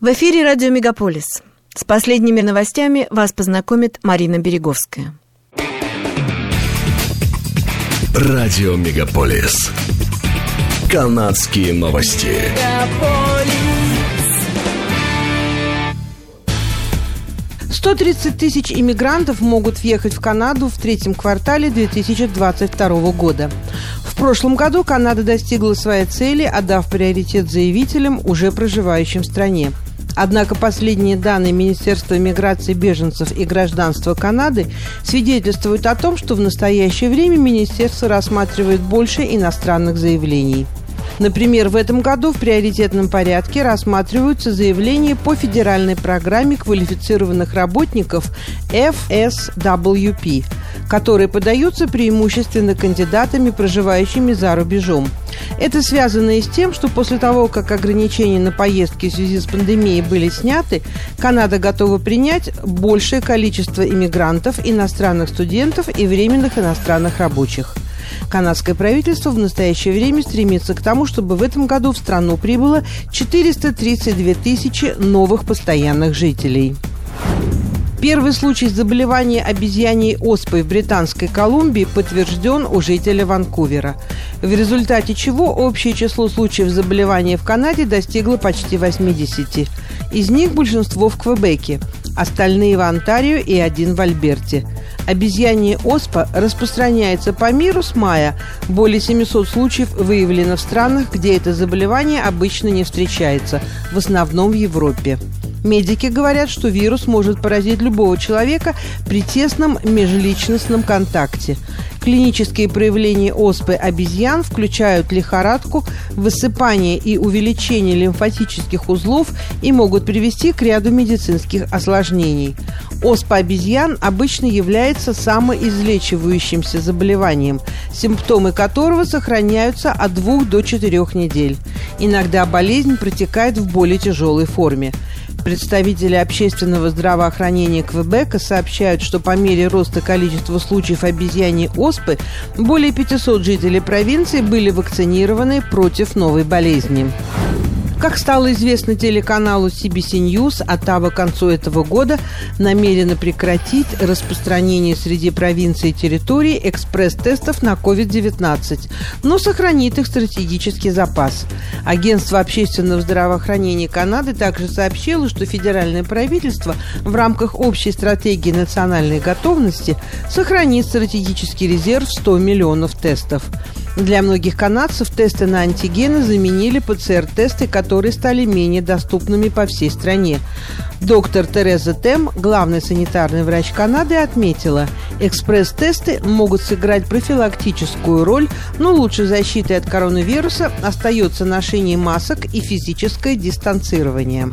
В эфире радио «Мегаполис». С последними новостями вас познакомит Марина Береговская. Радио «Мегаполис». Канадские новости. 130 тысяч иммигрантов могут въехать в Канаду в третьем квартале 2022 года. В прошлом году Канада достигла своей цели, отдав приоритет заявителям, уже проживающим в стране. Однако последние данные Министерства миграции, беженцев и гражданства Канады свидетельствуют о том, что в настоящее время министерство рассматривает больше иностранных заявлений. Например, в этом году в приоритетном порядке рассматриваются заявления по федеральной программе квалифицированных работников FSWP, которые подаются преимущественно кандидатами, проживающими за рубежом. Это связано и с тем, что после того, как ограничения на поездки в связи с пандемией были сняты, Канада готова принять большее количество иммигрантов, иностранных студентов и временных иностранных рабочих. Канадское правительство в настоящее время стремится к тому, чтобы в этом году в страну прибыло 432 тысячи новых постоянных жителей. Первый случай заболевания обезьяньей оспой в Британской Колумбии подтвержден у жителя Ванкувера, в результате чего общее число случаев заболевания в Канаде достигло почти 80. Из них большинство в Квебеке, остальные в Онтарио и один в Альберте. Обезьянья оспа распространяется по миру с мая. Более 700 случаев выявлено в странах, где это заболевание обычно не встречается, в основном в Европе. Медики говорят, что вирус может поразить любого человека при тесном межличностном контакте. Клинические проявления оспы обезьян включают лихорадку, высыпание и увеличение лимфатических узлов и могут привести к ряду медицинских осложнений. Оспа обезьян обычно является самоизлечивающимся заболеванием, симптомы которого сохраняются от 2 до 4 недель. Иногда болезнь протекает в более тяжелой форме. Представители общественного здравоохранения Квебека сообщают, что по мере роста количества случаев обезьяний оспы более 500 жителей провинции были вакцинированы против новой болезни. Как стало известно телеканалу CBC News, Оттава к концу этого года намерена прекратить распространение среди провинций и территорий экспресс-тестов на COVID-19, но сохранит их стратегический запас. Агентство общественного здравоохранения Канады также сообщило, что федеральное правительство в рамках общей стратегии национальной готовности сохранит стратегический резерв 100 миллионов тестов. Для многих канадцев тесты на антигены заменили ПЦР-тесты, которые стали менее доступными по всей стране. Доктор Тереза Тем, главный санитарный врач Канады, отметила, экспресс-тесты могут сыграть профилактическую роль, но лучшей защитой от коронавируса остается ношение масок и физическое дистанцирование.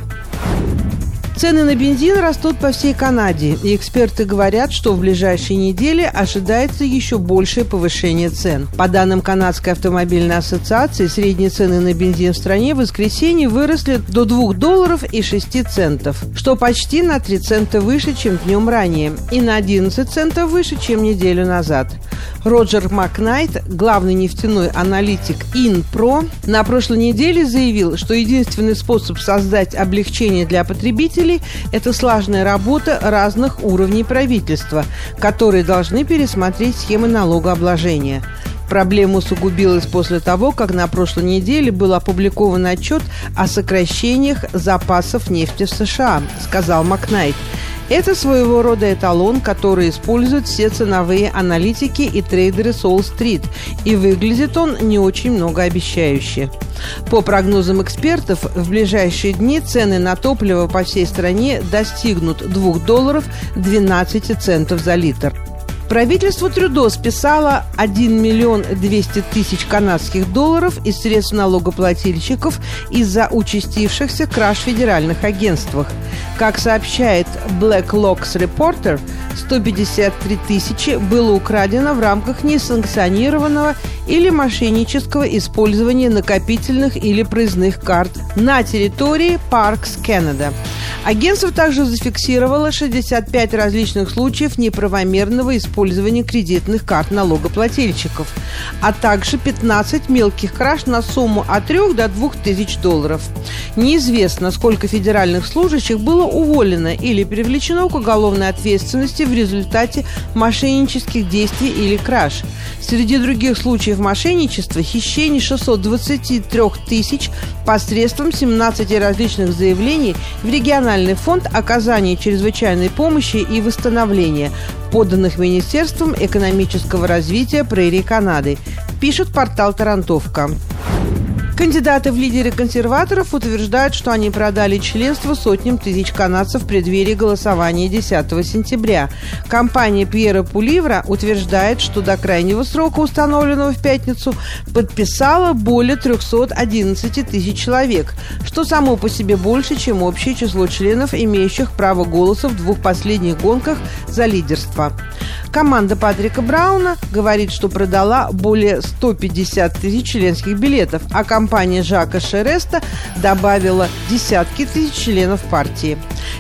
Цены на бензин растут по всей Канаде, и эксперты говорят, что в ближайшие недели ожидается еще большее повышение цен. По данным Канадской автомобильной ассоциации, средние цены на бензин в стране в воскресенье выросли до 2 долларов и 6 центов, что почти на 3 цента выше, чем днем ранее, и на 11 центов выше, чем неделю назад. Роджер Макнайт, главный нефтяной аналитик InPro, на прошлой неделе заявил, что единственный способ создать облегчение для потребителей руководителей – это слаженная работа разных уровней правительства, которые должны пересмотреть схемы налогообложения. Проблема усугубилась после того, как на прошлой неделе был опубликован отчет о сокращениях запасов нефти в США, сказал Макнайт. Это своего рода эталон, который используют все ценовые аналитики и трейдеры Сол-стрит, и выглядит он не очень многообещающе. По прогнозам экспертов, в ближайшие дни цены на топливо по всей стране достигнут 2 долларов 12 центов за литр. Правительство Трюдо списало 1 миллион 200 тысяч канадских долларов из средств налогоплательщиков из-за участившихся краж в федеральных агентствах. Как сообщает Black Locks Reporter, 153 тысячи было украдено в рамках несанкционированного или мошеннического использования накопительных или проездных карт на территории Parks Canada. Агентство также зафиксировало 65 различных случаев неправомерного использования кредитных карт налогоплательщиков, а также 15 мелких краж на сумму от 3 до 2 тысяч долларов. Неизвестно, сколько федеральных служащих было уволено или привлечено к уголовной ответственности в результате мошеннических действий или краж. Среди других случаев мошенничества – хищение 623 тысяч посредством 17 различных заявлений в региональный фонд оказания чрезвычайной помощи и восстановления, поданных Министерством экономического развития прерий Канады, пишет портал «Тарантовка». Кандидаты в лидеры консерваторов утверждают, что они продали членство сотням тысяч канадцев в преддверии голосования 10 сентября. Компания Пьера Пуливра утверждает, что до крайнего срока, установленного в пятницу, подписала более 311 тысяч человек, что само по себе больше, чем общее число членов, имеющих право голоса в двух последних гонках за лидерство. Команда Патрика Брауна говорит, что продала более 150 тысяч членских билетов, а компания Жака Шереста добавила десятки тысяч членов партии.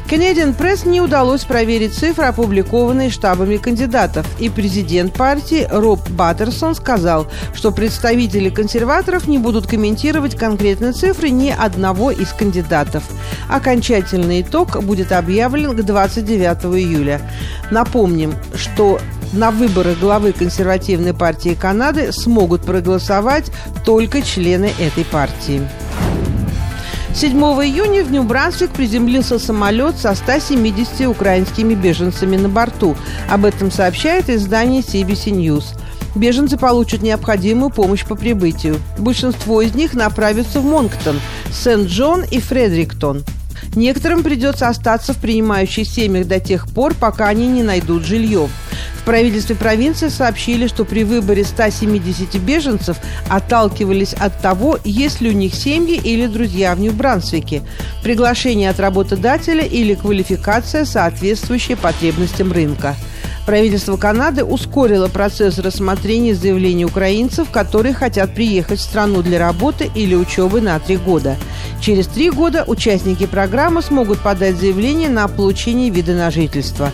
Canadian Press не удалось проверить цифры, опубликованные штабами кандидатов, и президент партии Роб Баттерсон сказал, что представители консерваторов не будут комментировать конкретные цифры ни одного из кандидатов. Окончательный итог будет объявлен к 29 июля. Напомним, что на выборы главы консервативной партии Канады смогут проголосовать только члены этой партии. 7 июня в Нью-Брансвик приземлился самолет со 170 украинскими беженцами на борту. Об этом сообщает издание CBC News. Беженцы получат необходимую помощь по прибытию. Большинство из них направятся в Монктон, Сент-Джон и Фредериктон. Некоторым придется остаться в принимающих семьях до тех пор, пока они не найдут жилье. В правительстве провинции сообщили, что при выборе 170 беженцев отталкивались от того, есть ли у них семьи или друзья в Нью-Брансвике, приглашение от работодателя или квалификация, соответствующая потребностям рынка. Правительство Канады ускорило процесс рассмотрения заявлений украинцев, которые хотят приехать в страну для работы или учебы на три года. Через три года участники программы смогут подать заявление на получение вида на жительство.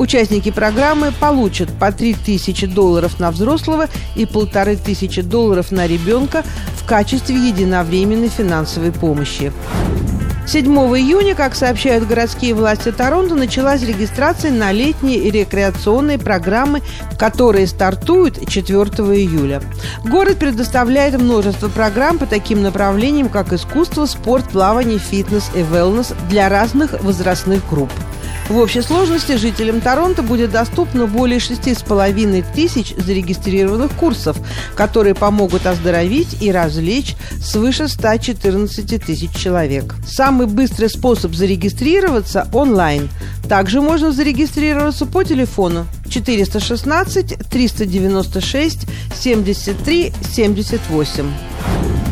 Участники программы получат по 3000 долларов на взрослого и полторы тысячи долларов на ребенка в качестве единовременной финансовой помощи. 7 июня, как сообщают городские власти Торонто, началась регистрация на летние рекреационные программы, которые стартуют 4 июля. Город предоставляет множество программ по таким направлениям, как искусство, спорт, плавание, фитнес и wellness для разных возрастных групп. В общей сложности жителям Торонто будет доступно более 6,5 тысяч зарегистрированных курсов, которые помогут оздоровить и развлечь свыше 114 тысяч человек. Самый быстрый способ зарегистрироваться – онлайн. Также можно зарегистрироваться по телефону 416 396 73 78.